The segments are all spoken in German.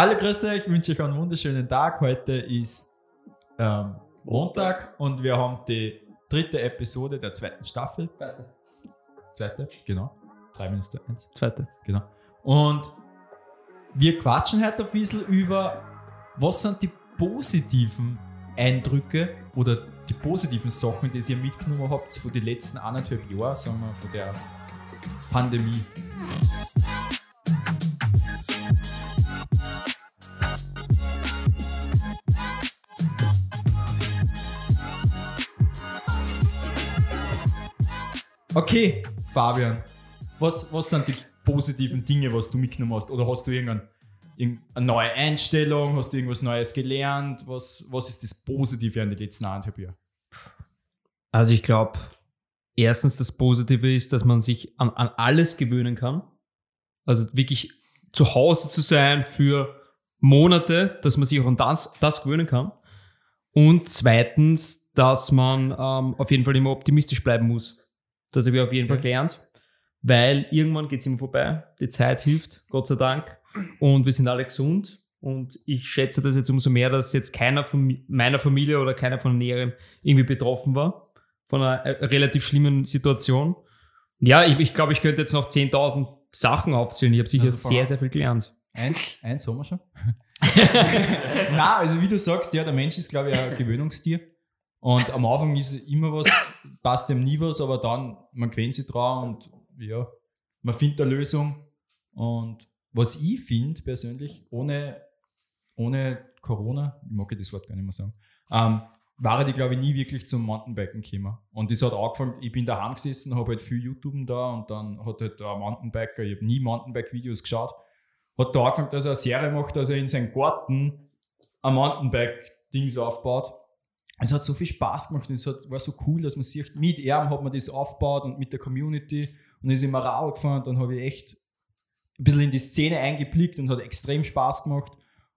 Hallo, grüß euch, ich wünsche euch einen wunderschönen Tag. Heute ist ähm, Montag und wir haben die dritte Episode der zweiten Staffel. Zweite. Zweite, genau. Drei minus eins. Zweite. Genau. Und wir quatschen heute ein bisschen über, was sind die positiven Eindrücke oder die positiven Sachen, die ihr mitgenommen habt von den letzten anderthalb Jahren, sagen wir, von der Pandemie. Okay, Fabian, was, was sind die positiven Dinge, was du mitgenommen hast? Oder hast du irgendein, irgendeine neue Einstellung? Hast du irgendwas Neues gelernt? Was, was ist das Positive an den letzten anderthalb Jahren? Also ich glaube, erstens das Positive ist, dass man sich an, an alles gewöhnen kann. Also wirklich zu Hause zu sein für Monate, dass man sich auch an das, das gewöhnen kann. Und zweitens, dass man ähm, auf jeden Fall immer optimistisch bleiben muss. Das habe ich auf jeden Fall gelernt, weil irgendwann geht es immer vorbei. Die Zeit hilft, Gott sei Dank. Und wir sind alle gesund. Und ich schätze das jetzt umso mehr, dass jetzt keiner von meiner Familie oder keiner von Näheren irgendwie betroffen war von einer äh, relativ schlimmen Situation. Ja, ich, ich glaube, ich könnte jetzt noch 10.000 Sachen aufzählen. Ich habe sicher Also sehr, sehr viel gelernt. Eins, eins haben wir schon. Na, also wie du sagst, ja, der Mensch ist, glaube ich, ein Gewöhnungstier. Und am Anfang ist immer was, passt dem nie was, aber dann, man gewöhnt sich dran und ja, man findet eine Lösung. Und was ich finde persönlich, ohne, ohne Corona, ich mag das Wort gar nicht mehr sagen, ähm, war ich, glaube ich, nie wirklich zum Mountainbiken gekommen. Und das hat angefangen, ich bin daheim gesessen, habe halt viel YouTube da und dann hat halt ein Mountainbiker, ich habe nie Mountainbike-Videos geschaut, hat da angefangen, dass er eine Serie macht, dass er in seinem Garten ein Mountainbike-Dings aufbaut. Es hat so viel Spaß gemacht und es hat, war so cool, dass man sieht, mit ihm hat man das aufgebaut und mit der Community und ist immer rau gefahren. Dann habe ich echt ein bisschen in die Szene eingeblickt und hat extrem Spaß gemacht.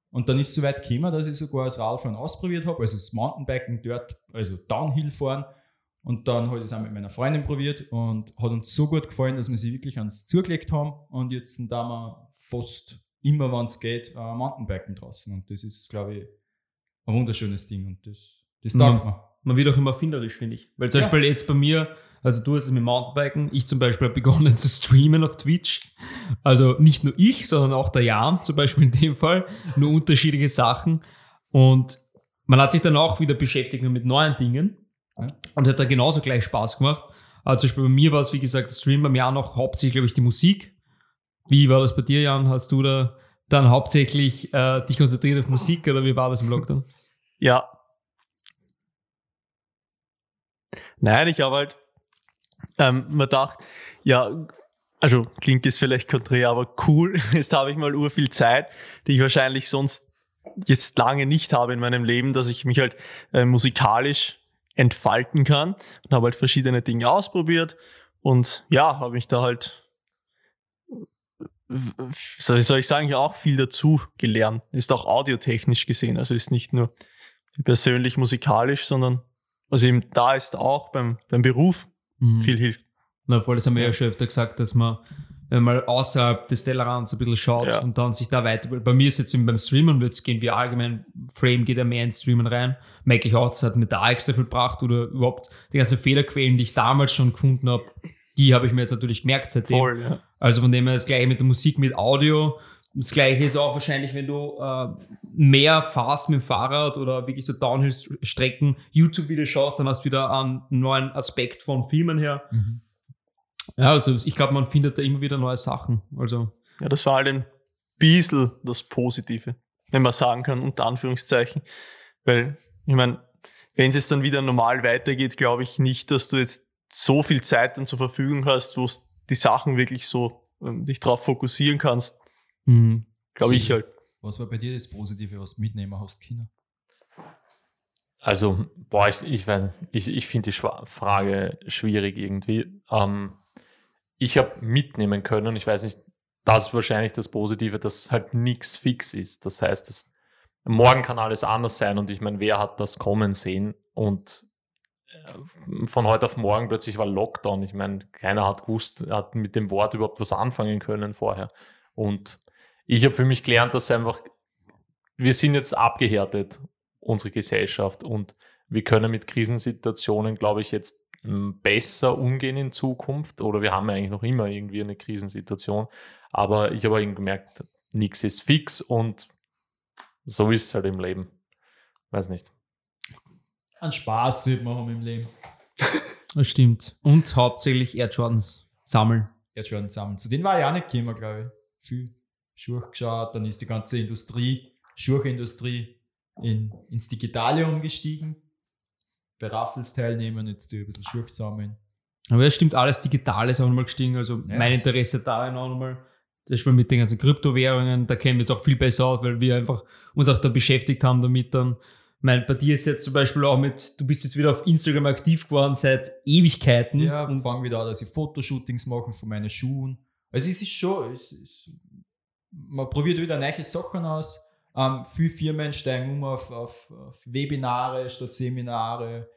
Und dann ist es so weit gekommen, dass ich sogar das Radfahren ausprobiert habe, also das Mountainbiken dort, also Downhill fahren. Und dann habe ich das auch mit meiner Freundin probiert und hat uns so gut gefallen, dass wir sie wirklich ans zugelegt haben. Und jetzt sind da wir fast immer, wenn es geht, äh, Mountainbiken draußen. Und das ist, glaube ich, ein wunderschönes Ding. Und das, das taugt mir. Man wird auch immer erfinderisch, finde ich. Weil zum Ja. Beispiel jetzt bei mir, also du hast es mit Mountainbiken, ich zum Beispiel habe begonnen zu streamen auf Twitch. Also nicht nur ich, sondern auch der Jan zum Beispiel in dem Fall. Nur unterschiedliche Sachen. Und man hat sich dann auch wieder beschäftigt mit neuen Dingen. Ja. Und hat da genauso gleich Spaß gemacht. Aber zum Beispiel bei mir war es, wie gesagt, das Stream beim Jan auch hauptsächlich, glaube ich, die Musik. Wie war das bei dir, Jan? Hast du da dann hauptsächlich äh, dich konzentriert auf Musik oder wie war das im Lockdown? Ja. Nein, ich habe halt ähm, mir gedacht, ja, also klingt es vielleicht konträr, aber cool, jetzt habe ich mal ur viel Zeit, die ich wahrscheinlich sonst jetzt lange nicht habe in meinem Leben, dass ich mich halt äh, musikalisch entfalten kann und habe halt verschiedene Dinge ausprobiert und ja, habe mich da halt soll ich sagen, ja auch viel dazu gelernt. Ist auch audiotechnisch gesehen, also ist nicht nur persönlich musikalisch, sondern also eben da ist auch beim, beim Beruf Mhm. viel hilft. Na voll, das haben wir ja schon öfter gesagt, dass man, wenn man mal außerhalb des Tellerrands ein bisschen schaut Ja. und dann sich da weiter. Bei mir ist jetzt eben beim Streamen, jetzt gehen wir allgemein, Frame geht ja mehr ins Streamen rein. Merke ich auch, das hat mir da extra viel gebracht oder überhaupt die ganzen Fehlerquellen, die ich damals schon gefunden habe, die habe ich mir jetzt natürlich gemerkt seitdem. ja. Also von dem her das gleiche mit der Musik, mit Audio. Das gleiche ist auch wahrscheinlich, wenn du äh, mehr fährst mit dem Fahrrad oder wirklich so Downhill-Strecken, YouTube-Videos schaust, dann hast du wieder einen neuen Aspekt von Filmen her. Mhm. Ja, also ich glaube, man findet da immer wieder neue Sachen. Also, ja, das war halt ein bisschen das Positive, wenn man sagen kann, unter Anführungszeichen. Weil, ich meine, wenn es jetzt dann wieder normal weitergeht, glaube ich nicht, dass du jetzt so viel Zeit dann zur Verfügung hast, wo du die Sachen wirklich so ähm, dich drauf fokussieren kannst. Hm, Glaube ich halt. Was war bei dir das Positive, was du mitnehmen hast, Kinder? Also, boah, ich, ich weiß nicht, ich, ich finde die Frage schwierig irgendwie. Ähm, ich habe mitnehmen können, ich weiß nicht, das ist wahrscheinlich das Positive, dass halt nichts fix ist. Das heißt, dass morgen kann alles anders sein und ich meine, wer hat das kommen sehen und äh, von heute auf morgen plötzlich war Lockdown. Ich meine, keiner hat gewusst, hat mit dem Wort überhaupt was anfangen können vorher. Und ich habe für mich gelernt, dass einfach wir sind jetzt abgehärtet, unsere Gesellschaft, und wir können mit Krisensituationen, glaube ich, jetzt m, besser umgehen in Zukunft. Oder wir haben ja eigentlich noch immer irgendwie eine Krisensituation. Aber ich habe irgendwie gemerkt, nichts ist fix und so ist es halt im Leben. Weiß nicht. Ein Spaß sieht man im Leben. Das stimmt. Und hauptsächlich Erdschordens sammeln. Jetzt schon zusammen. Zu denen war ich auch nicht gekommen, glaube ich. Viel Schuhe geschaut, dann ist die ganze Industrie, Schuhindustrie in, ins Digitale umgestiegen. Bei Raffles teilnehmen, jetzt ich ein bisschen Schuhe sammeln. Aber es stimmt, alles digital ist auch nochmal gestiegen. Also Ja. mein Interesse darin auch nochmal. Das ist mit den ganzen Kryptowährungen, da kennen wir uns auch viel besser aus, weil wir einfach uns auch da beschäftigt haben damit dann. Mein, bei dir ist jetzt zum Beispiel auch mit, du bist jetzt wieder auf Instagram aktiv geworden seit Ewigkeiten. Ja, und fange wieder an, dass ich Fotoshootings mache von meinen Schuhen. Also es ist schon, es ist, man probiert wieder neue Sachen aus. Ähm, viele Firmen steigen um auf, auf, auf Webinare statt Seminare.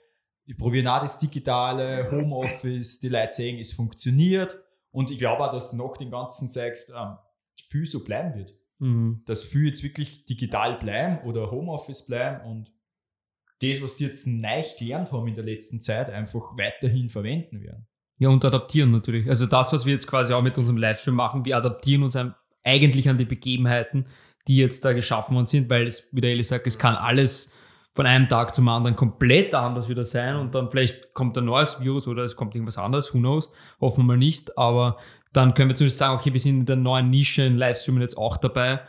Ich probiere auch das digitale Homeoffice. Die Leute sehen, es funktioniert. Und ich glaube auch, dass nach den ganzen Zeugs ähm, viel so bleiben wird. Mhm. Dass viel jetzt wirklich digital bleiben oder Homeoffice bleiben und das, was sie jetzt neu gelernt haben in der letzten Zeit, einfach weiterhin verwenden werden. Ja, und adaptieren natürlich. Also das, was wir jetzt quasi auch mit unserem Livestream machen, wir adaptieren uns ein- eigentlich an die Begebenheiten, die jetzt da geschaffen worden sind, weil es, wie der Eli sagt, es kann alles von einem Tag zum anderen komplett anders wieder sein und dann vielleicht kommt ein neues Virus oder es kommt irgendwas anderes, who knows, hoffen wir mal nicht, aber dann können wir zumindest sagen, okay, wir sind in der neuen Nische in Livestreamen jetzt auch dabei,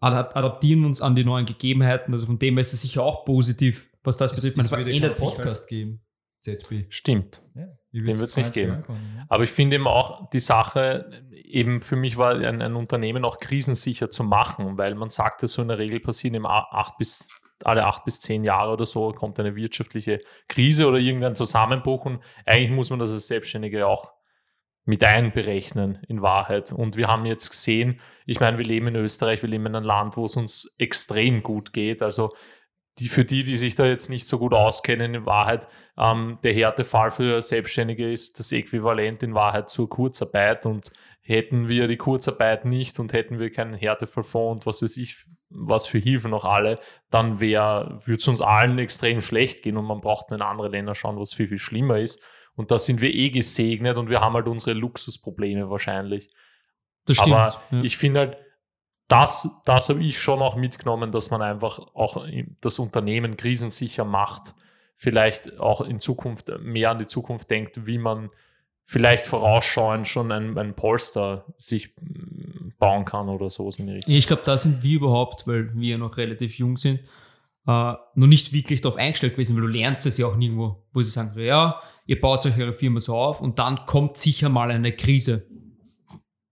adap- adaptieren uns an die neuen Gegebenheiten, also von dem her ist es sicher auch positiv, was das betrifft. Man es wird keinen sich halt. Podcast geben, ZB. Stimmt. Ja, Den wird's nicht geben. Aber ich finde eben auch die Sache, eben für mich war ein, ein Unternehmen auch krisensicher zu machen, weil man sagt, dass so in der Regel passieren a- acht bis, alle acht bis zehn Jahre oder so kommt eine wirtschaftliche Krise oder irgendein Zusammenbruch und eigentlich muss man das als Selbstständige auch mit einberechnen in Wahrheit. Und wir haben jetzt gesehen, ich meine, wir leben in Österreich, wir leben in einem Land, wo es uns extrem gut geht. Also die, für die, die sich da jetzt nicht so gut auskennen, in Wahrheit, ähm, der Härtefall für Selbstständige ist das Äquivalent in Wahrheit zur Kurzarbeit. Und hätten wir die Kurzarbeit nicht und hätten wir keinen Härtefallfonds und was weiß ich, was für Hilfe noch alle, dann würde es uns allen extrem schlecht gehen und man braucht nur in andere Länder schauen, was viel, viel schlimmer ist. Und da sind wir eh gesegnet und wir haben halt unsere Luxusprobleme wahrscheinlich. Das stimmt. Aber ja. ich finde halt, das, das habe ich schon auch mitgenommen, dass man einfach auch das Unternehmen krisensicher macht. Vielleicht auch in Zukunft mehr an die Zukunft denkt, wie man vielleicht vorausschauend schon ein, ein Polster sich mm, bauen kann oder so. Ich glaube, da sind wir überhaupt, weil wir ja noch relativ jung sind, äh, noch nicht wirklich darauf eingestellt gewesen, weil du lernst es ja auch nirgendwo, wo sie sagen, ja, ihr baut euch eure Firma so auf und dann kommt sicher mal eine Krise.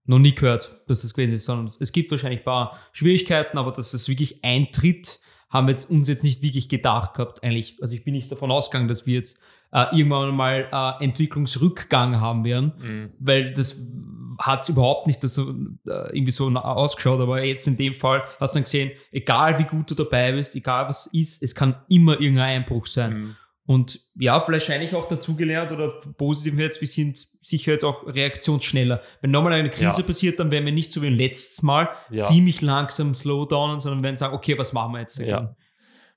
Noch nie gehört, dass das gewesen ist, sondern es gibt wahrscheinlich ein paar Schwierigkeiten, aber dass es wirklich eintritt, haben wir jetzt, uns jetzt nicht wirklich gedacht gehabt, eigentlich. Also ich bin nicht davon ausgegangen, dass wir jetzt äh, irgendwann mal äh, Entwicklungsrückgang haben werden Mhm. weil das hat überhaupt nicht so, äh, irgendwie so ausgeschaut, aber jetzt in dem Fall hast du dann gesehen, egal wie gut du dabei bist, egal was ist, es kann immer irgendein Einbruch sein. Mhm. Und ja, wahrscheinlich auch dazugelernt oder positiv jetzt, wir sind sicher jetzt auch reaktionsschneller. Wenn nochmal eine Krise Ja. passiert, dann werden wir nicht so wie letztes Mal Ja. ziemlich langsam slowdownen, sondern werden sagen, okay, was machen wir jetzt? Ja.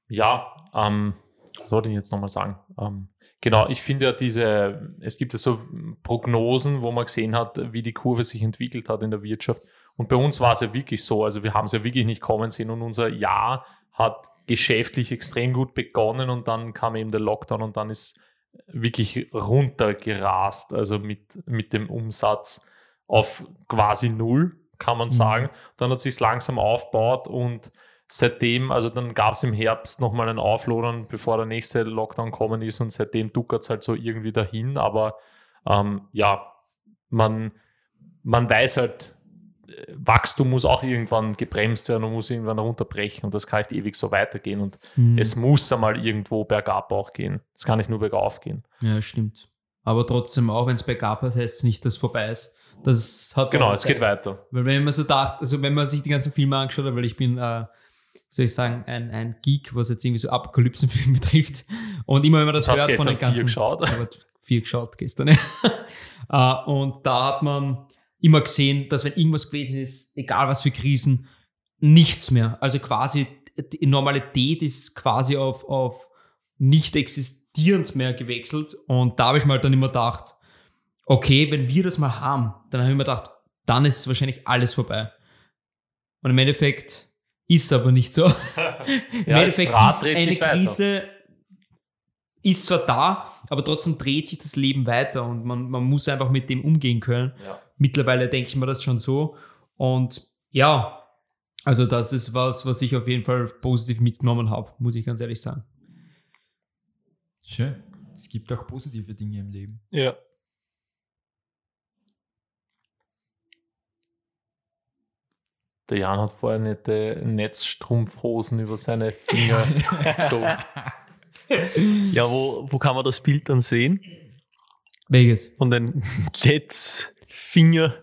Ja, ähm, was wollte ich jetzt nochmal sagen? Ähm, genau, ich finde ja diese, es gibt ja so Prognosen, wo man gesehen hat, wie die Kurve sich entwickelt hat in der Wirtschaft. Und bei uns war es ja wirklich so, also wir haben es ja wirklich nicht kommen sehen und unser Jahr hat geschäftlich extrem gut begonnen und dann kam eben der Lockdown und dann ist wirklich runtergerast, also mit, mit dem Umsatz auf quasi null, kann man Mhm. sagen. Dann hat sich langsam aufgebaut und seitdem, also dann gab es im Herbst nochmal ein Auflodern, bevor der nächste Lockdown kommen ist und seitdem duckert es halt so irgendwie dahin, aber ähm, ja, man, man weiß halt, Wachstum muss auch irgendwann gebremst werden und muss irgendwann runterbrechen und das kann nicht ewig so weitergehen und Mhm. es muss einmal irgendwo bergab auch gehen. Es kann nicht nur bergauf gehen. Ja, stimmt. Aber trotzdem, auch wenn es bergab ist, heißt es nicht, dass es vorbei ist. Das hat Genau, es geht weiter. Weil wenn man so dacht, also wenn man sich die ganzen Filme angeschaut hat, weil ich bin, äh, soll ich sagen, ein, ein Geek, was jetzt irgendwie so Apokalypsenfilme betrifft. Und immer wenn man das Du hast hört von den gestern vier ganzen. geschaut. Ich habe vier geschaut gestern. ja. äh, und da hat man immer gesehen, dass wenn irgendwas gewesen ist, egal was für Krisen, nichts mehr. Also quasi die Normalität ist quasi auf, auf nicht existierend mehr gewechselt. Und da habe ich mal dann immer gedacht, okay, wenn wir das mal haben, dann habe ich mir gedacht, dann ist wahrscheinlich alles vorbei. Und im Endeffekt ist es aber nicht so. Im Ja, Endeffekt ist eine weiter. Krise ist zwar da, aber trotzdem dreht sich das Leben weiter und man, man muss einfach mit dem umgehen können. Ja. Mittlerweile denke ich mir das schon so. Und ja, also das ist was, was ich auf jeden Fall positiv mitgenommen habe, muss ich ganz ehrlich sagen. Schön. Es gibt auch positive Dinge im Leben. Ja. Der Jan hat vorher nette Netzstrumpfhosen über seine Finger gezogen. Ja, wo, wo kann man das Bild dann sehen? Welches? Von den Netzfinger.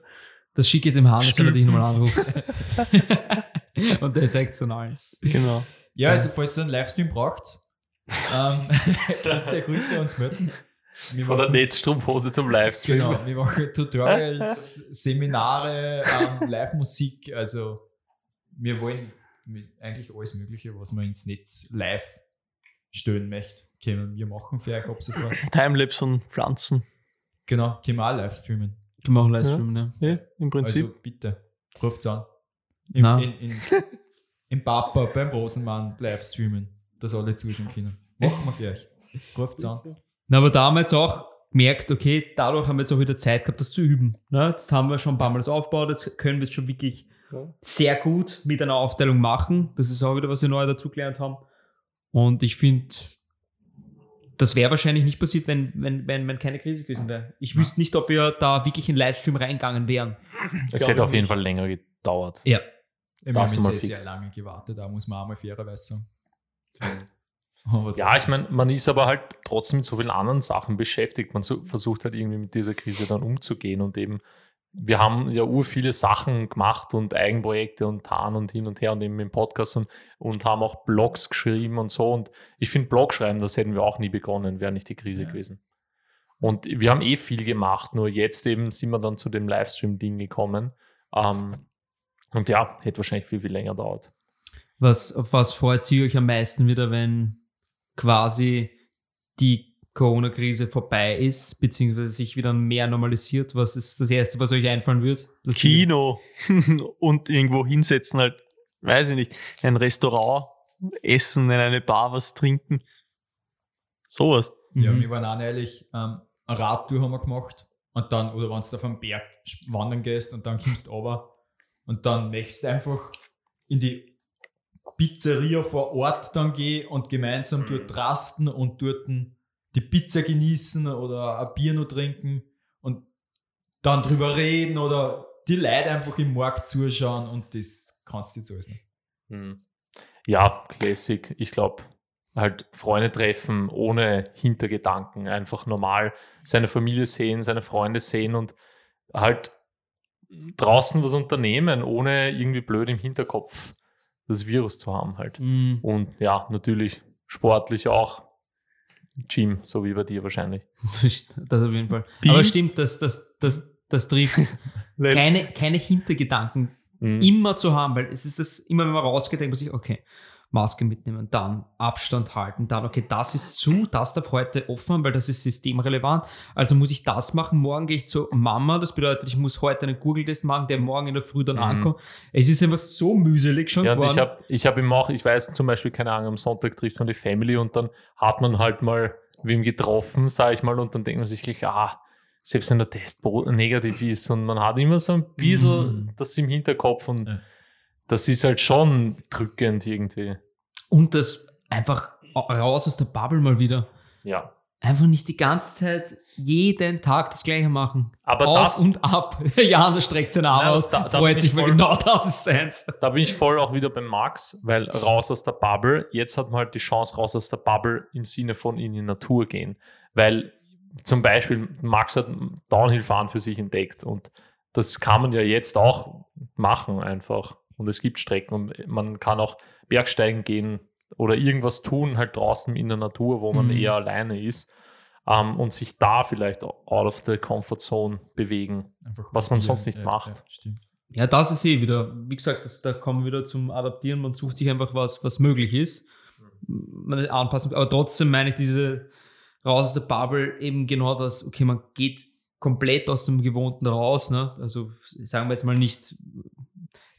Das schicke ich dem Hannes, wenn er dich nochmal anruft. und der sagt es dann allen. Genau. Ja, also falls ihr einen Livestream braucht, ähm, könnt ihr euch ruhig bei uns melden. Wir Von der Netzstrumpfhose zum Livestream. Genau, wir machen Tutorials, Seminare, ähm, Live-Musik. Also wir wollen eigentlich alles Mögliche, was man ins Netz live stellen möchte, können wir machen für euch ab sofort. Timelapse von Pflanzen. Genau, können wir auch live streamen. Wir machen Livestream, ne? Ja, im Prinzip. Also bitte, ruft's an. Im, Na. in, in, Im Papa, beim Rosenmann live streamen, dass alle zuschauen können. Machen wir für euch. Ruft's an. Na, aber da haben wir jetzt auch gemerkt, okay, dadurch haben wir jetzt auch wieder Zeit gehabt, das zu üben. Ne? Jetzt haben wir schon ein paar Mal das aufgebaut, jetzt können wir es schon wirklich Ja. sehr gut mit einer Aufteilung machen. Das ist auch wieder, was wir neu dazugelernt haben. Und ich finde, das wäre wahrscheinlich nicht passiert, wenn, wenn, wenn, wenn keine Krise gewesen wäre. Ich wüsste nicht, ob wir da wirklich in Livestream reingegangen wären. Es hätte auf jeden nicht. Fall länger gedauert. Ja. Wir Das haben jetzt sehr, lange gewartet, da muss man auch mal fairerweise sagen. Ja, ich meine, man ist aber halt trotzdem mit so vielen anderen Sachen beschäftigt. Man so, versucht halt irgendwie mit dieser Krise dann umzugehen und eben, wir haben ja ur viele Sachen gemacht und Eigenprojekte und Tarn und hin und her und eben im Podcast und, und haben auch Blogs geschrieben und so. Und ich finde, Blogschreiben, das hätten wir auch nie begonnen, wäre nicht die Krise Ja. gewesen. Und wir haben eh viel gemacht, nur jetzt eben sind wir dann zu dem Livestream-Ding gekommen. Ähm, und ja, hätte wahrscheinlich viel, viel länger dauert. Was, auf was freut ihr euch am meisten wieder, wenn quasi die Corona-Krise vorbei ist, beziehungsweise sich wieder mehr normalisiert? Was ist das Erste, was euch einfallen wird? Das Kino und irgendwo hinsetzen, halt, weiß ich nicht, ein Restaurant, essen, in eine Bar was trinken. Sowas. Ja, Mhm. wir waren auch neulich, ähm, eine Radtour haben wir gemacht und dann, oder wenn du auf einen Berg wandern gehst und dann kommst du runter und dann möchtest du einfach in die Pizzeria vor Ort dann gehen und gemeinsam dort rasten und dort die Pizza genießen oder ein Bier noch trinken und dann drüber reden oder die Leute einfach im Markt zuschauen und das kannst du jetzt alles nicht. Hm. Ja, Classic. Ich glaube, halt Freunde treffen ohne Hintergedanken. Einfach normal seine Familie sehen, seine Freunde sehen und halt draußen was unternehmen, ohne irgendwie blöd im Hinterkopf das Virus zu haben halt. Mhm. Und ja, natürlich sportlich auch. Gym, so wie bei dir wahrscheinlich. Das auf jeden Fall. Beam. Aber stimmt, das, das, das, das trifft keine, keine Hintergedanken Mhm. immer zu haben, weil es ist das immer, wenn man rausgeht, denkt man sich, okay, Maske mitnehmen, dann Abstand halten, dann, okay, das ist zu, das darf heute offen, weil das ist systemrelevant. Also muss ich das machen. Morgen gehe ich zu Mama, das bedeutet, ich muss heute einen Google-Test machen, der morgen in der Früh dann Mhm. ankommt. Es ist einfach so mühselig schon Ja, und geworden. ich habe ich hab ihm auch, ich weiß zum Beispiel, keine Ahnung, am Sonntag trifft man die Family und dann hat man halt mal wem getroffen, sage ich mal, und dann denkt man sich gleich, ah, selbst wenn der Test negativ ist und man hat immer so ein bisschen Mhm. das im Hinterkopf und Ja. Das ist halt schon drückend irgendwie. Und das einfach raus aus der Bubble mal wieder. Ja. Einfach nicht die ganze Zeit jeden Tag das Gleiche machen. Aber Auf das, und ab. Jan, der streckt seinen Arm Nein, aus, da- da freut sich, voll- genau das ist seins. da bin ich voll auch wieder bei Max, weil raus aus der Bubble, jetzt hat man halt die Chance raus aus der Bubble im Sinne von in die Natur gehen. Weil zum Beispiel Max hat Downhill-Fahren für sich entdeckt und das kann man ja jetzt auch machen einfach. Und es gibt Strecken und man kann auch Bergsteigen gehen oder irgendwas tun halt draußen in der Natur, wo man Mhm. eher alleine ist ähm, und sich da vielleicht out of the comfort zone bewegen. Einfach Was man sonst nicht Ja, macht. Ja, stimmt. Ja, das ist eh wieder, wie gesagt, das, da kommen wir wieder zum Adaptieren. Man sucht sich einfach was, was möglich ist. Man anpassen, aber trotzdem meine ich diese raus aus der Bubble eben genau das, okay, man geht komplett aus dem Gewohnten raus. Ne? Also sagen wir jetzt mal nicht,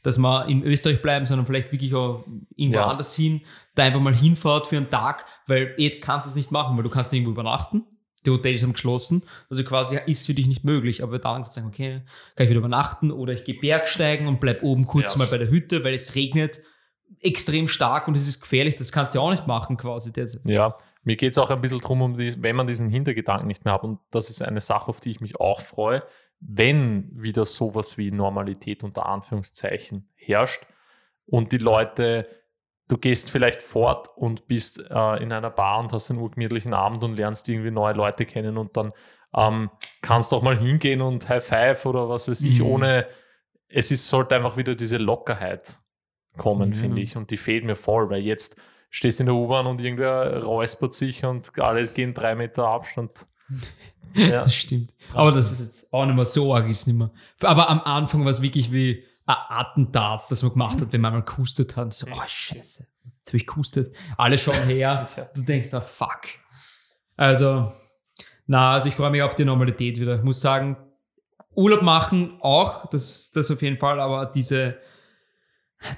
dass wir in Österreich bleiben, sondern vielleicht wirklich auch irgendwo Ja. anders hin, da einfach mal hinfahrt für einen Tag, weil jetzt kannst du es nicht machen, weil du kannst nirgendwo übernachten. Die Hotels haben geschlossen, also quasi ist für dich nicht möglich. Aber dann kannst du sagen, okay, kann ich wieder übernachten oder ich gehe Bergsteigen und bleib oben kurz Ja. mal bei der Hütte, weil es regnet extrem stark und es ist gefährlich. Das kannst du ja auch nicht machen quasi derzeit. Ja, mir geht es auch ein bisschen darum, um die, wenn man diesen Hintergedanken nicht mehr hat, und das ist eine Sache, auf die ich mich auch freue, wenn wieder sowas wie Normalität unter Anführungszeichen herrscht und die Leute, du gehst vielleicht fort und bist äh, in einer Bar und hast einen urgemütlichen Abend und lernst irgendwie neue Leute kennen und dann ähm, kannst du auch mal hingehen und High Five oder was weiß ich, Mhm. ohne, es ist, sollte einfach wieder diese Lockerheit kommen, Ja. finde ich, und die fehlt mir voll, weil jetzt stehst in der U-Bahn und irgendwer räuspert sich und alle gehen drei Meter Abstand. Ja. Das stimmt. Aber das ist jetzt auch nicht mehr so arg, ist nicht mehr. Aber am Anfang war es wirklich wie ein Attentat, das man gemacht hat, wenn man mal kustet hat. So, oh Scheiße, jetzt habe ich kustet. Alle schauen her. Du denkst, na fuck. Also, na, also ich freue mich auf die Normalität wieder. Ich muss sagen, Urlaub machen auch, das, das auf jeden Fall, aber diese,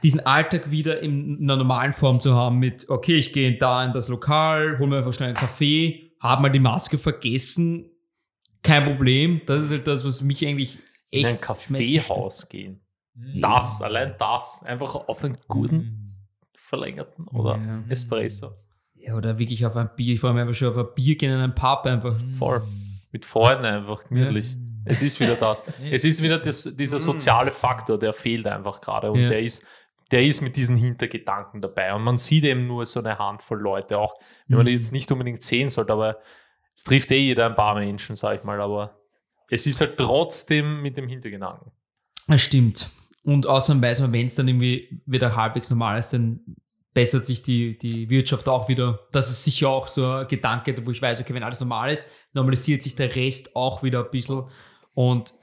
diesen Alltag wieder in einer normalen Form zu haben mit, okay, ich gehe da in das Lokal, hol mir einfach schnell einen Kaffee, habe mal die Maske vergessen, kein Problem. Das ist halt das, was mich eigentlich In echt ein Kaffeehaus gehen. Das, allein das. Einfach auf einen guten, verlängerten oder Ja. Espresso. Ja, oder wirklich auf ein Bier. Ich freue mich einfach schon auf ein Bier gehen in einen Pub einfach. Voll. Mit Freunden einfach gemütlich. Es ist wieder das. Es ist wieder das, dieser soziale Faktor, der fehlt einfach gerade. Und Ja. der ist, der ist mit diesen Hintergedanken dabei. Und man sieht eben nur so eine Handvoll Leute, auch wenn man die Mhm. jetzt nicht unbedingt sehen sollte, aber es trifft eh jeder ein paar Menschen, sag ich mal. Aber es ist halt trotzdem mit dem Hintergedanken. Das stimmt. Und außerdem weiß man, wenn es dann irgendwie wieder halbwegs normal ist, dann bessert sich die, die Wirtschaft auch wieder. Das ist sicher auch so ein Gedanke, wo ich weiß, okay, wenn alles normal ist, normalisiert sich der Rest auch wieder ein bisschen. Und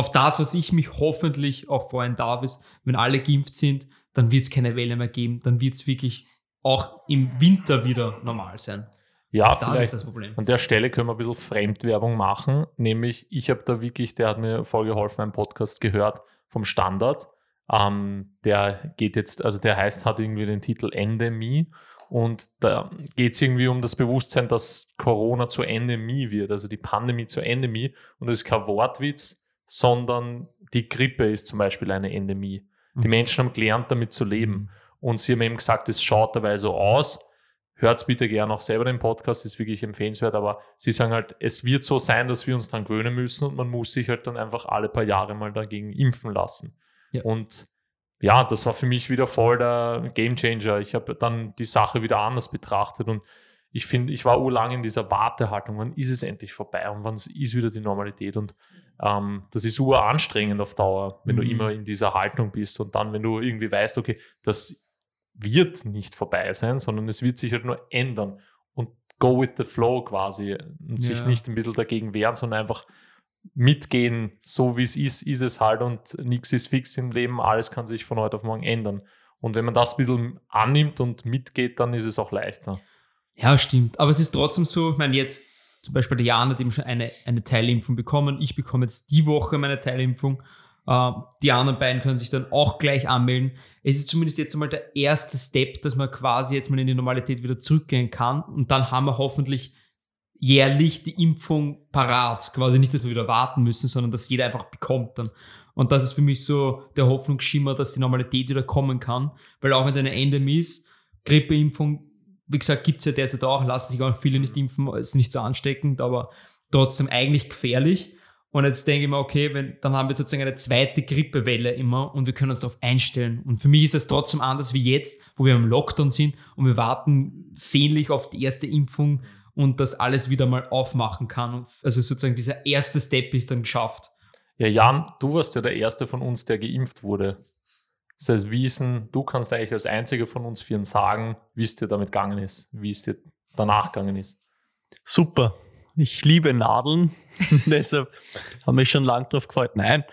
auf das, was ich mich hoffentlich auch freuen darf, ist, wenn alle geimpft sind, dann wird es keine Welle mehr geben. Dann wird es wirklich auch im Winter wieder normal sein. Ja, Das vielleicht. ist das Problem. An der Stelle können wir ein bisschen Fremdwerbung machen, nämlich ich habe da wirklich, der hat mir voll geholfen, einen Podcast gehört vom Standard. Ähm, der geht jetzt, also der heißt, hat irgendwie den Titel Endemie und da geht es irgendwie um das Bewusstsein, dass Corona zur Endemie wird, also die Pandemie zur Endemie und das ist kein Wortwitz, sondern die Grippe ist zum Beispiel eine Endemie. Die Mhm. Menschen haben gelernt, damit zu leben. Und sie haben eben gesagt, es schaut dabei so aus. Hört es bitte gerne auch selber den Podcast, ist wirklich empfehlenswert, aber sie sagen halt, es wird so sein, dass wir uns dran gewöhnen müssen und man muss sich halt dann einfach alle paar Jahre mal dagegen impfen lassen. Ja. Und ja, das war für mich wieder voll der Gamechanger. Ich habe dann die Sache wieder anders betrachtet und ich finde, ich war urlang in dieser Wartehaltung, wann ist es endlich vorbei und wann ist wieder die Normalität und ähm, das ist uranstrengend auf Dauer, wenn du Mhm. immer in dieser Haltung bist und dann, wenn du irgendwie weißt, okay, das wird nicht vorbei sein, sondern es wird sich halt nur ändern und go with the flow quasi und sich Ja. nicht ein bisschen dagegen wehren, sondern einfach mitgehen, so wie es ist, ist es halt und nichts ist fix im Leben, alles kann sich von heute auf morgen ändern. Und wenn man das ein bisschen annimmt und mitgeht, dann ist es auch leichter. Ja, stimmt. Aber es ist trotzdem so, ich meine, jetzt zum Beispiel der Jan hat eben schon eine, eine Teilimpfung bekommen. Ich bekomme jetzt die Woche meine Teilimpfung. Äh, die anderen beiden können sich dann auch gleich anmelden. Es ist zumindest jetzt einmal der erste Step, dass man quasi jetzt mal in die Normalität wieder zurückgehen kann. Und dann haben wir hoffentlich jährlich die Impfung parat. Quasi nicht, dass wir wieder warten müssen, sondern dass jeder einfach bekommt dann. Und das ist für mich so der Hoffnungsschimmer, dass die Normalität wieder kommen kann. Weil auch wenn es eine Endemie ist, Grippeimpfung, wie gesagt, gibt es ja derzeit auch, lassen sich auch viele nicht impfen, ist nicht so ansteckend, aber trotzdem eigentlich gefährlich. Und jetzt denke ich mir, okay, wenn, dann haben wir sozusagen eine zweite Grippewelle immer und wir können uns darauf einstellen. Und für mich ist das trotzdem anders wie jetzt, wo wir im Lockdown sind und wir warten sehnlich auf die erste Impfung und das alles wieder mal aufmachen kann. Also sozusagen dieser erste Step ist dann geschafft. Ja, Jan, du warst ja der Erste von uns, der geimpft wurde. Das heißt, wie ist denn, du kannst eigentlich als einziger von uns vieren sagen, wie es dir damit gegangen ist, wie es dir danach gegangen ist. Super. ich liebe Nadeln. Deshalb habe mich schon lange drauf gefreut. Nein,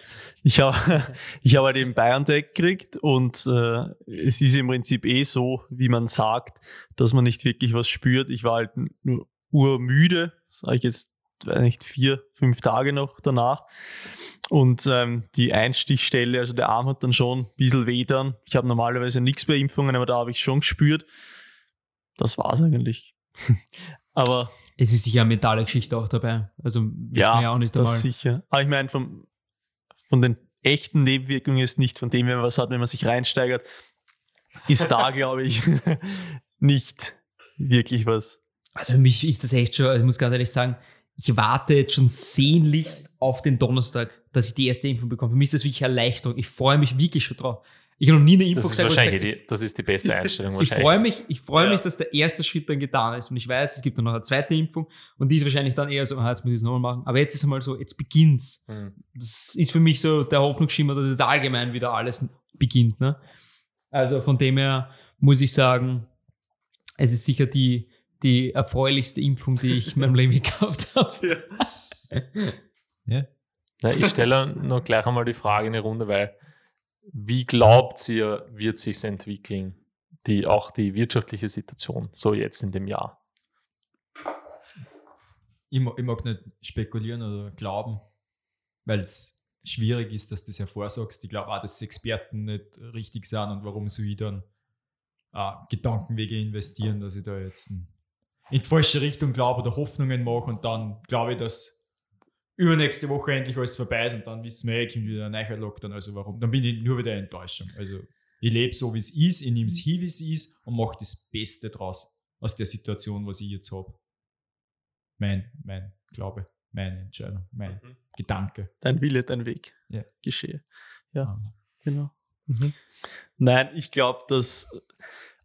ich habe ich hab halt eben BioNTech gekriegt und äh, es ist im Prinzip eh so, wie man sagt, dass man nicht wirklich was spürt. Ich war halt nur urmüde, sage ich jetzt nicht, vier, fünf Tage noch danach. Und ähm, die Einstichstelle, also der Arm hat dann schon ein bisschen weh dann. Ich habe normalerweise nichts bei Impfungen, aber da habe ich schon gespürt. Das war es eigentlich. aber Es ist sicher eine mentale Geschichte auch dabei. Also ja, ja auch nicht das einmal. sicher. Aber ich meine, vom, von den echten Nebenwirkungen ist nicht, von dem, wenn man was hat, wenn man sich reinsteigert, ist da, glaube ich, nicht wirklich was. Also für mich ist das echt schon, also ich muss ganz ehrlich sagen, ich warte jetzt schon sehnlichst auf den Donnerstag, dass ich die erste Impfung bekomme. Für mich ist das wirklich Erleichterung. Ich freue mich wirklich schon drauf. Ich habe noch nie eine Impfung Das ist gesagt, ich wahrscheinlich sage, die, das ist die beste Einstellung Ich wahrscheinlich. freue mich, ich freue Ja. mich, dass der erste Schritt dann getan ist. Und ich weiß, es gibt dann noch eine zweite Impfung und die ist wahrscheinlich dann eher so, ah, jetzt muss ich es nochmal machen. Aber jetzt ist einmal so, jetzt beginnt's. Hm. Das ist für mich so der Hoffnungsschimmer, dass jetzt allgemein wieder alles beginnt. Ne? Also von dem her muss ich sagen, es ist sicher die, die erfreulichste Impfung, die ich in meinem Leben gehabt habe. Ja. Na, ich stelle noch gleich einmal die Frage in die Runde, weil wie glaubt ihr, wird sich entwickeln, die, auch die wirtschaftliche Situation, so jetzt in dem Jahr? Ich, ich mag nicht spekulieren oder glauben, weil es schwierig ist, dass du das hervorsagst. Ich glaube auch, dass Experten nicht richtig sind und warum soll ich dann äh, Gedankenwege investieren, dass ich da jetzt in die falsche Richtung glaube oder Hoffnungen mache und dann glaube ich, dass übernächste Woche endlich alles vorbei ist und dann wissen wir, eh, kommt wieder ein neuer Lockdown. Also warum? Dann bin ich nur wieder Enttäuschung. Also ich lebe so, wie es ist, ich nehme es hin, wie es ist und mache das Beste draus aus der Situation, was ich jetzt habe. Mein, mein Glaube, meine Entscheidung, mein Gedanke. Dein Wille, dein Weg. Ja. Geschehe. Ja, Ah. genau. Nein, ich glaube, dass,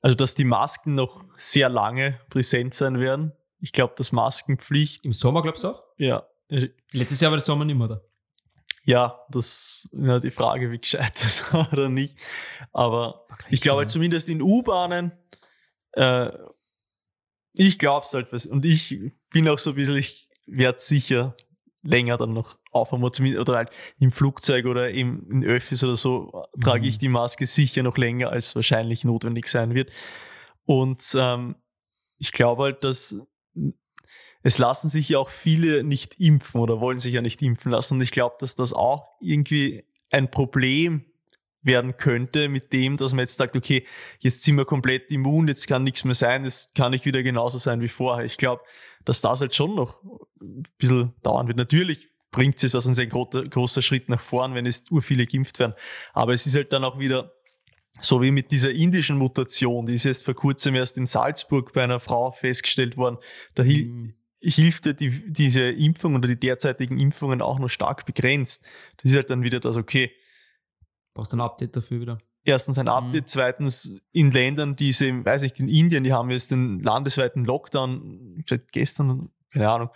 also, dass die Masken noch sehr lange präsent sein werden. Ich glaube, dass Maskenpflicht, Im Sommer glaubst du auch? ja, Letztes Jahr war der Sommer nicht mehr da. ja, das ist ja, die Frage, wie gescheit das war oder nicht. Aber ich glaube halt zumindest in U-Bahnen, äh, ich glaube es halt was. Und ich bin auch so ein bisschen, ich werde sicher länger dann noch aufhaben, oder, halt im Flugzeug oder im, in Öffis oder so, äh, trage ich die Maske sicher noch länger, als wahrscheinlich notwendig sein wird. Und ähm, ich glaube halt, dass es lassen sich ja auch viele nicht impfen oder wollen sich ja nicht impfen lassen. Und ich glaube, dass das auch irgendwie ein Problem werden könnte mit dem, dass man jetzt sagt, okay, jetzt sind wir komplett immun, jetzt kann nichts mehr sein, es kann nicht wieder genauso sein wie vorher. Ich glaube, dass das halt schon noch ein bisschen dauern wird. Natürlich bringt es was uns ein großer, Schritt nach vorn, wenn es ur viele geimpft werden. Aber es ist halt dann auch wieder so wie mit dieser indischen Mutation, die ist jetzt vor kurzem erst in Salzburg bei einer Frau festgestellt worden. Da Mhm. Hilft ja die, diese Impfung oder die derzeitigen Impfungen auch nur stark begrenzt. Das ist halt dann wieder das, okay, Brauchst du ein Update dafür wieder. erstens ein Update, zweitens in Ländern, die sie, weiß nicht, in Indien, die haben jetzt den landesweiten Lockdown seit gestern, keine Ahnung,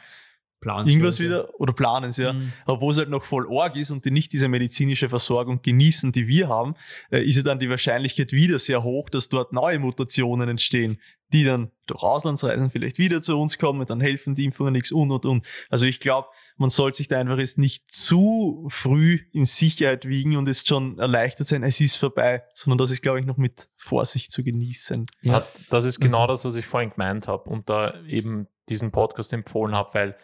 Plan irgendwas wieder oder planen sie ja. Mhm. Aber wo es halt noch voll arg ist und die nicht diese medizinische Versorgung genießen, die wir haben, äh, ist ja dann die Wahrscheinlichkeit wieder sehr hoch, dass dort neue Mutationen entstehen, die dann durch Auslandsreisen vielleicht wieder zu uns kommen, dann helfen die Impfungen nichts und und und. Also ich glaube, man sollte sich da einfach jetzt nicht zu früh in Sicherheit wiegen und jetzt schon erleichtert sein, es ist vorbei, sondern das ist, glaube ich, noch mit Vorsicht zu genießen. Ja. Das ist genau das, was ich vorhin gemeint habe und da eben diesen Podcast empfohlen habe, weil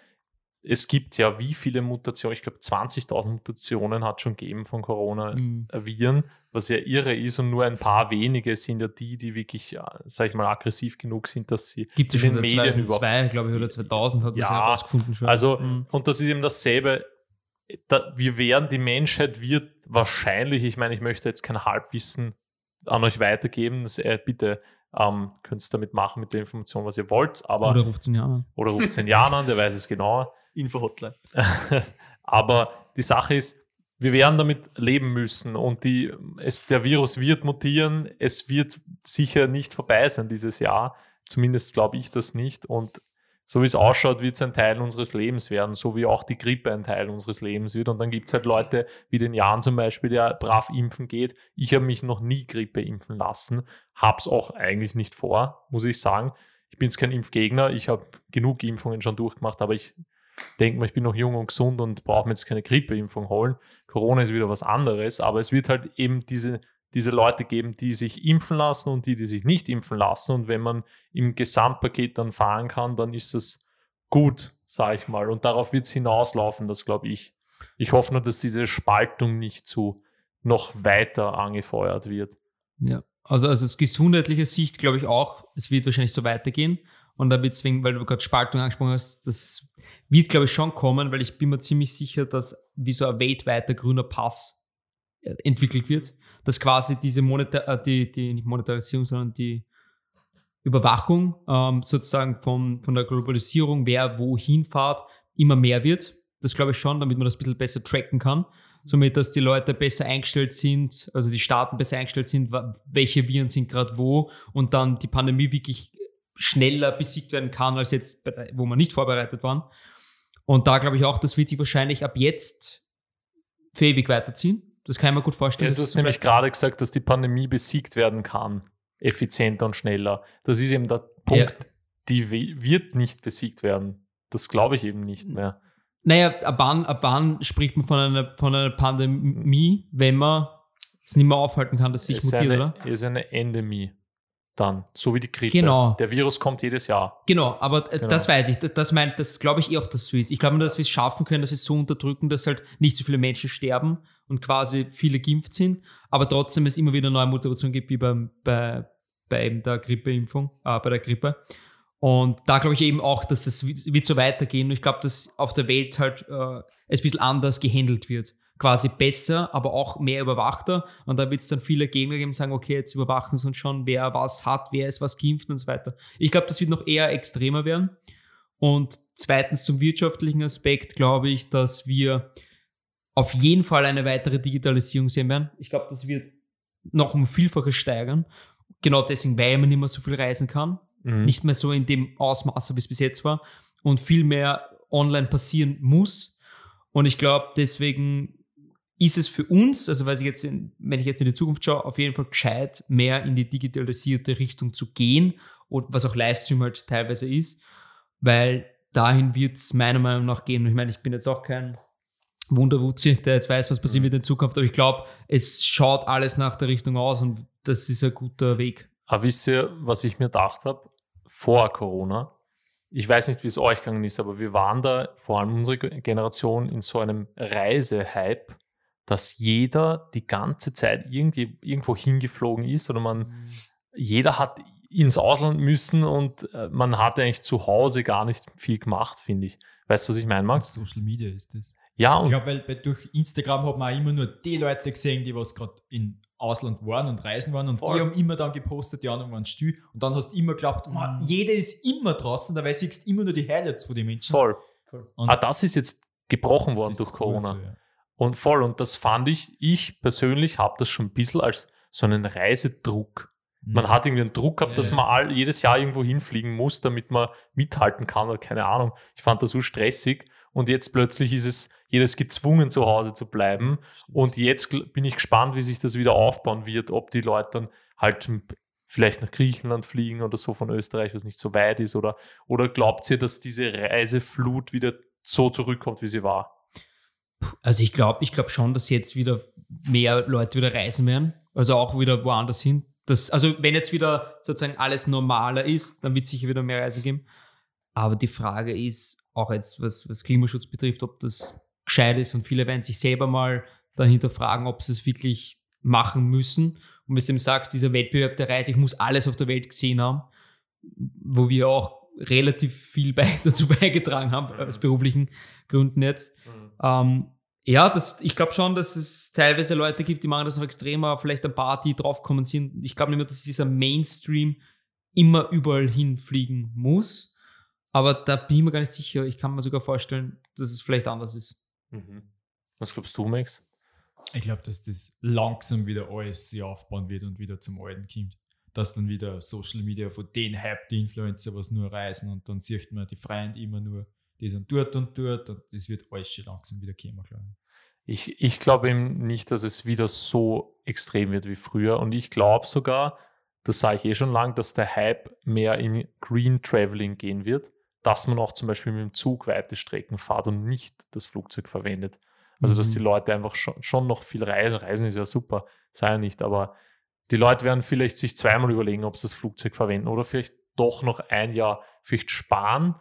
es gibt ja wie viele Mutationen, ich glaube 20.000 Mutationen hat schon gegeben von Mhm. Coronaviren, was ja irre ist und nur ein paar wenige sind ja die, die wirklich, äh, sag ich mal, aggressiv genug sind, dass sie Gibt es schon den seit Medien überhaupt 2002, glaube ich, oder 2000 hat man Ja, herausgefunden schon. Also, Mhm. und das ist eben dasselbe. Da, wir werden, die Menschheit wird wahrscheinlich, ich meine, ich möchte jetzt kein Halbwissen an euch weitergeben. Das, äh, bitte ähm, könnt ihr damit machen mit der Information, was ihr wollt, aber Oder ruft ihn ja an. oder ruft den Jan an, der weiß es genau. Info-Hotline. aber die Sache ist, wir werden damit leben müssen und die, es, der Virus wird mutieren. Es wird sicher nicht vorbei sein dieses Jahr. Zumindest glaube ich das nicht. Und so wie es ausschaut, wird es ein Teil unseres Lebens werden, so wie auch die Grippe ein Teil unseres Lebens wird. Und dann gibt es halt Leute wie den Jan zum Beispiel, der brav impfen geht. Ich habe mich noch nie Grippe impfen lassen, habe es auch eigentlich nicht vor, muss ich sagen. ich bin jetzt kein Impfgegner, ich habe genug Impfungen schon durchgemacht, aber ich denke mal, ich bin noch jung und gesund und brauche mir jetzt keine Grippeimpfung holen. Corona ist wieder was anderes, aber es wird halt eben diese, diese Leute geben, die sich impfen lassen und die, die sich nicht impfen lassen. Und wenn man im Gesamtpaket dann fahren kann, dann ist es gut, sage ich mal. Und darauf wird es hinauslaufen, das glaube ich. Ich hoffe nur, dass diese Spaltung nicht zu noch weiter angefeuert wird. Ja, also, also aus gesundheitlicher Sicht glaube ich auch, es wird wahrscheinlich so weitergehen. Und da wird es wegen, weil du gerade Spaltung angesprochen hast, das wird, glaube ich, schon kommen, weil ich bin mir ziemlich sicher, dass wie so ein weltweiter grüner Pass äh, entwickelt wird, dass quasi diese Monetar äh, die, die, nicht Monetarisierung, sondern die Überwachung ähm, sozusagen von, von der Globalisierung, wer wohin fahrt, immer mehr wird. Das glaube ich schon, damit man das ein bisschen besser tracken kann. Somit, dass die Leute besser eingestellt sind, also die Staaten besser eingestellt sind, welche Viren sind gerade wo und dann die Pandemie wirklich schneller besiegt werden kann, als jetzt, wo wir nicht vorbereitet waren. Und da glaube ich auch, das wird sich wahrscheinlich ab jetzt für ewig weiterziehen. Das kann ich mir gut vorstellen. Ja, du hast nämlich gerade gesagt, dass die Pandemie besiegt werden kann, effizienter und schneller. Das ist eben der Punkt, ja. die wird nicht besiegt werden. Das glaube ich eben nicht mehr. Naja, ab wann, ab wann spricht man von einer, von einer Pandemie, wenn man es nicht mehr aufhalten kann, dass sich mutiert, oder? ist eine Endemie dann, so wie die Grippe. Genau. Der Virus kommt jedes Jahr. Genau, aber genau. das weiß ich. Das, das, mein, das glaube ich eh auch, dass so ist. Ich glaube, dass wir es schaffen können, dass wir es so unterdrücken, dass halt nicht so viele Menschen sterben und quasi viele geimpft sind, aber trotzdem es immer wieder neue Mutationen gibt, wie beim, bei, bei eben der Grippeimpfung, äh, bei der Grippe. Und da glaube ich eben auch, dass es das wird so weitergehen. Und ich glaube, dass auf der Welt halt äh, es ein bisschen anders gehandelt wird quasi besser, aber auch mehr überwachter. Und da wird es dann viele Gegner geben, sagen, okay, jetzt überwachen sie uns schon, wer was hat, wer ist was geimpft und so weiter. Ich glaube, das wird noch eher extremer werden. Und zweitens zum wirtschaftlichen Aspekt glaube ich, dass wir auf jeden Fall eine weitere Digitalisierung sehen werden. Ich glaube, das wird noch um Vielfaches steigern. Genau deswegen, weil man nicht mehr so viel reisen kann. Mhm. Nicht mehr so in dem Ausmaß, wie es bis jetzt war. Und viel mehr online passieren muss. Und ich glaube, deswegen ist es für uns, also weiß ich jetzt, in, wenn ich jetzt in die Zukunft schaue, auf jeden Fall gescheit, mehr in die digitalisierte Richtung zu gehen und was auch Livestream halt teilweise ist, weil dahin wird es meiner Meinung nach gehen. Ich meine, ich bin jetzt auch kein Wunderwutzi, der jetzt weiß, was passieren wird in Zukunft, aber ich glaube, es schaut alles nach der Richtung aus und das ist ein guter Weg. Aber wisst ihr, was ich mir gedacht habe vor Corona? Ich weiß nicht, wie es euch gegangen ist, aber wir waren da, vor allem unsere Generation, in so einem Reisehype dass jeder die ganze Zeit irgendwie irgendwo hingeflogen ist oder man, mhm. jeder hat ins Ausland müssen und äh, man hatte eigentlich zu Hause gar nicht viel gemacht, finde ich. Weißt du, was ich meine, Max? Social Media ist das. Ja, und ich glaube, weil, weil, durch Instagram hat man auch immer nur die Leute gesehen, die was gerade in Ausland waren und reisen waren und voll. die haben immer dann gepostet, die anderen waren still und dann hast du immer geglaubt, man, mhm. jeder ist immer draußen, dabei siehst du immer nur die Highlights von den Menschen. Voll. Und ah, das ist jetzt gebrochen worden durch Corona. So, ja. Und voll, und das fand ich, ich persönlich habe das schon ein bisschen als so einen Reisedruck. Mhm. Man hat irgendwie einen Druck gehabt, dass man all, jedes Jahr irgendwo hinfliegen muss, damit man mithalten kann oder keine Ahnung. Ich fand das so stressig und jetzt plötzlich ist es jedes gezwungen, zu Hause zu bleiben. Und jetzt bin ich gespannt, wie sich das wieder aufbauen wird, ob die Leute dann halt vielleicht nach Griechenland fliegen oder so von Österreich, was nicht so weit ist, oder, oder glaubt ihr, dass diese Reiseflut wieder so zurückkommt, wie sie war? Also ich glaube ich glaub schon, dass jetzt wieder mehr Leute wieder reisen werden. Also auch wieder woanders hin. Das, also wenn jetzt wieder sozusagen alles normaler ist, dann wird es sicher wieder mehr Reisen geben. Aber die Frage ist auch jetzt, was, was Klimaschutz betrifft, ob das gescheit ist und viele werden sich selber mal dahinter fragen, ob sie es wirklich machen müssen. Und wie du eben sagst, dieser Wettbewerb der Reise, ich muss alles auf der Welt gesehen haben, wo wir auch relativ viel bei, dazu beigetragen haben, aus beruflichen Gründen jetzt. Mhm. Ähm, ja, das, ich glaube schon, dass es teilweise Leute gibt, die machen das noch extremer, vielleicht ein paar, die draufkommen sind. Ich glaube nicht mehr, dass dieser Mainstream immer überall hinfliegen muss. Aber da bin ich mir gar nicht sicher. Ich kann mir sogar vorstellen, dass es vielleicht anders ist. Mhm. Was glaubst du, Max? Ich glaube, dass das langsam wieder alles sich aufbauen wird und wieder zum Alten kommt dass dann wieder Social Media von den Hype, die Influencer, was nur reisen und dann sieht man die Freunde immer nur, die sind dort und dort und das wird alles schon langsam wieder kommen, glaube ich. Ich, ich glaube eben nicht, dass es wieder so extrem wird wie früher und ich glaube sogar, das sage ich eh schon lang, dass der Hype mehr in Green Traveling gehen wird, dass man auch zum Beispiel mit dem Zug weite Strecken fährt und nicht das Flugzeug verwendet. Also, dass Mhm. die Leute einfach schon, schon noch viel reisen. Reisen ist ja super, sei ja nicht, aber die Leute werden vielleicht sich zweimal überlegen, ob sie das Flugzeug verwenden oder vielleicht doch noch ein Jahr vielleicht sparen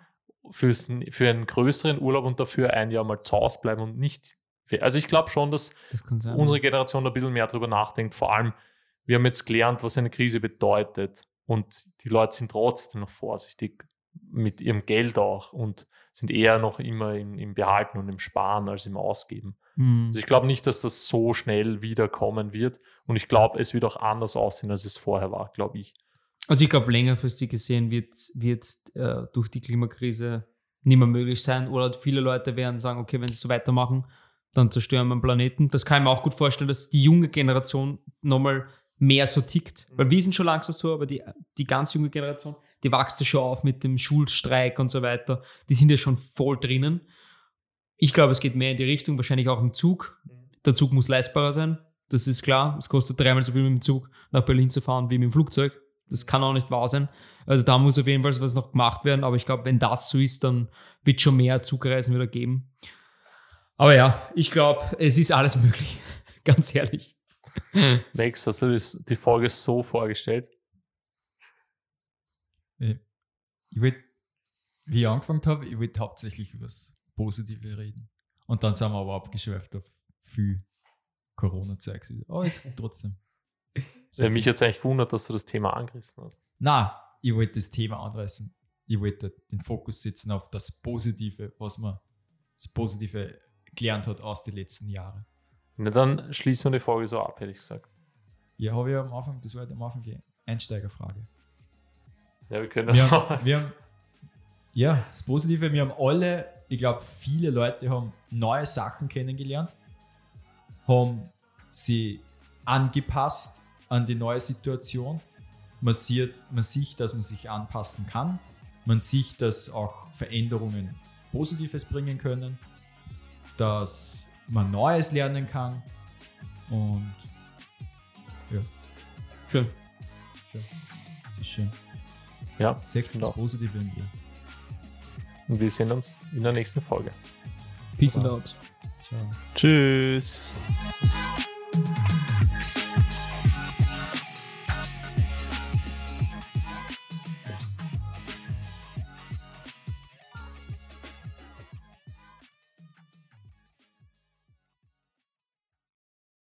fürs, für einen größeren Urlaub und dafür ein Jahr mal zu Hause bleiben und nicht. Also ich glaube schon, dass Das unsere Generation da ein bisschen mehr drüber nachdenkt. Vor allem, wir haben jetzt gelernt, was eine Krise bedeutet. Und die Leute sind trotzdem noch vorsichtig mit ihrem Geld auch und sind eher noch immer im, im Behalten und im Sparen als im Ausgeben. Mhm. Also ich glaube nicht, dass das so schnell wiederkommen wird. Und ich glaube, es wird auch anders aussehen, als es vorher war, glaube ich. Also ich glaube, längerfristig gesehen wird wird äh, durch die Klimakrise nicht mehr möglich sein. Oder viele Leute werden sagen, okay, wenn sie so weitermachen, dann zerstören wir den Planeten. Das kann ich mir auch gut vorstellen, dass die junge Generation nochmal mehr so tickt. Weil wir sind schon langsam so, aber die, die ganz junge Generation, die wächst ja schon auf mit dem Schulstreik und so weiter. Die sind ja schon voll drinnen. Ich glaube, es geht mehr in die Richtung, wahrscheinlich auch im Zug. Der Zug muss leistbarer sein. Das ist klar. Es kostet dreimal so viel mit dem Zug nach Berlin zu fahren wie mit dem Flugzeug. Das kann auch nicht wahr sein. Also da muss auf jeden Fall was noch gemacht werden. Aber ich glaube, wenn das so ist, dann wird schon mehr Zugreisen wieder geben. Aber ja, ich glaube, es ist alles möglich. Ganz ehrlich. Max, hast du die Folge so vorgestellt? Ich wollte, wie ich angefangen habe, ich wollte hauptsächlich über das Positive reden. Und dann sind wir aber abgeschweift auf viel Corona-Zeugs. wieder. Aber es trotzdem. Ja, mich jetzt eigentlich gewundert, dass du das Thema angerissen hast. Na, ich wollte das Thema anreißen. Ich wollte den Fokus setzen auf das Positive, was man das Positive gelernt hat aus den letzten Jahren. Na, dann schließen wir die Folge so ab, hätte ich gesagt. Ja, habe ich am Anfang, das war am Anfang die Einsteigerfrage. Ja, wir können Wir ja haben, wir haben, ja, das Positive, wir haben alle, ich glaube, viele Leute haben neue Sachen kennengelernt, haben sie angepasst an die neue Situation. Man sieht, man sieht, dass man sich anpassen kann. Man sieht, dass auch Veränderungen Positives bringen können, dass man Neues lernen kann. Und Schön. schön. Das ist schön. ja, Seht genau. das Positive in dir. Und wir sehen uns in der nächsten Folge. Peace and out. Ciao. Tschüss.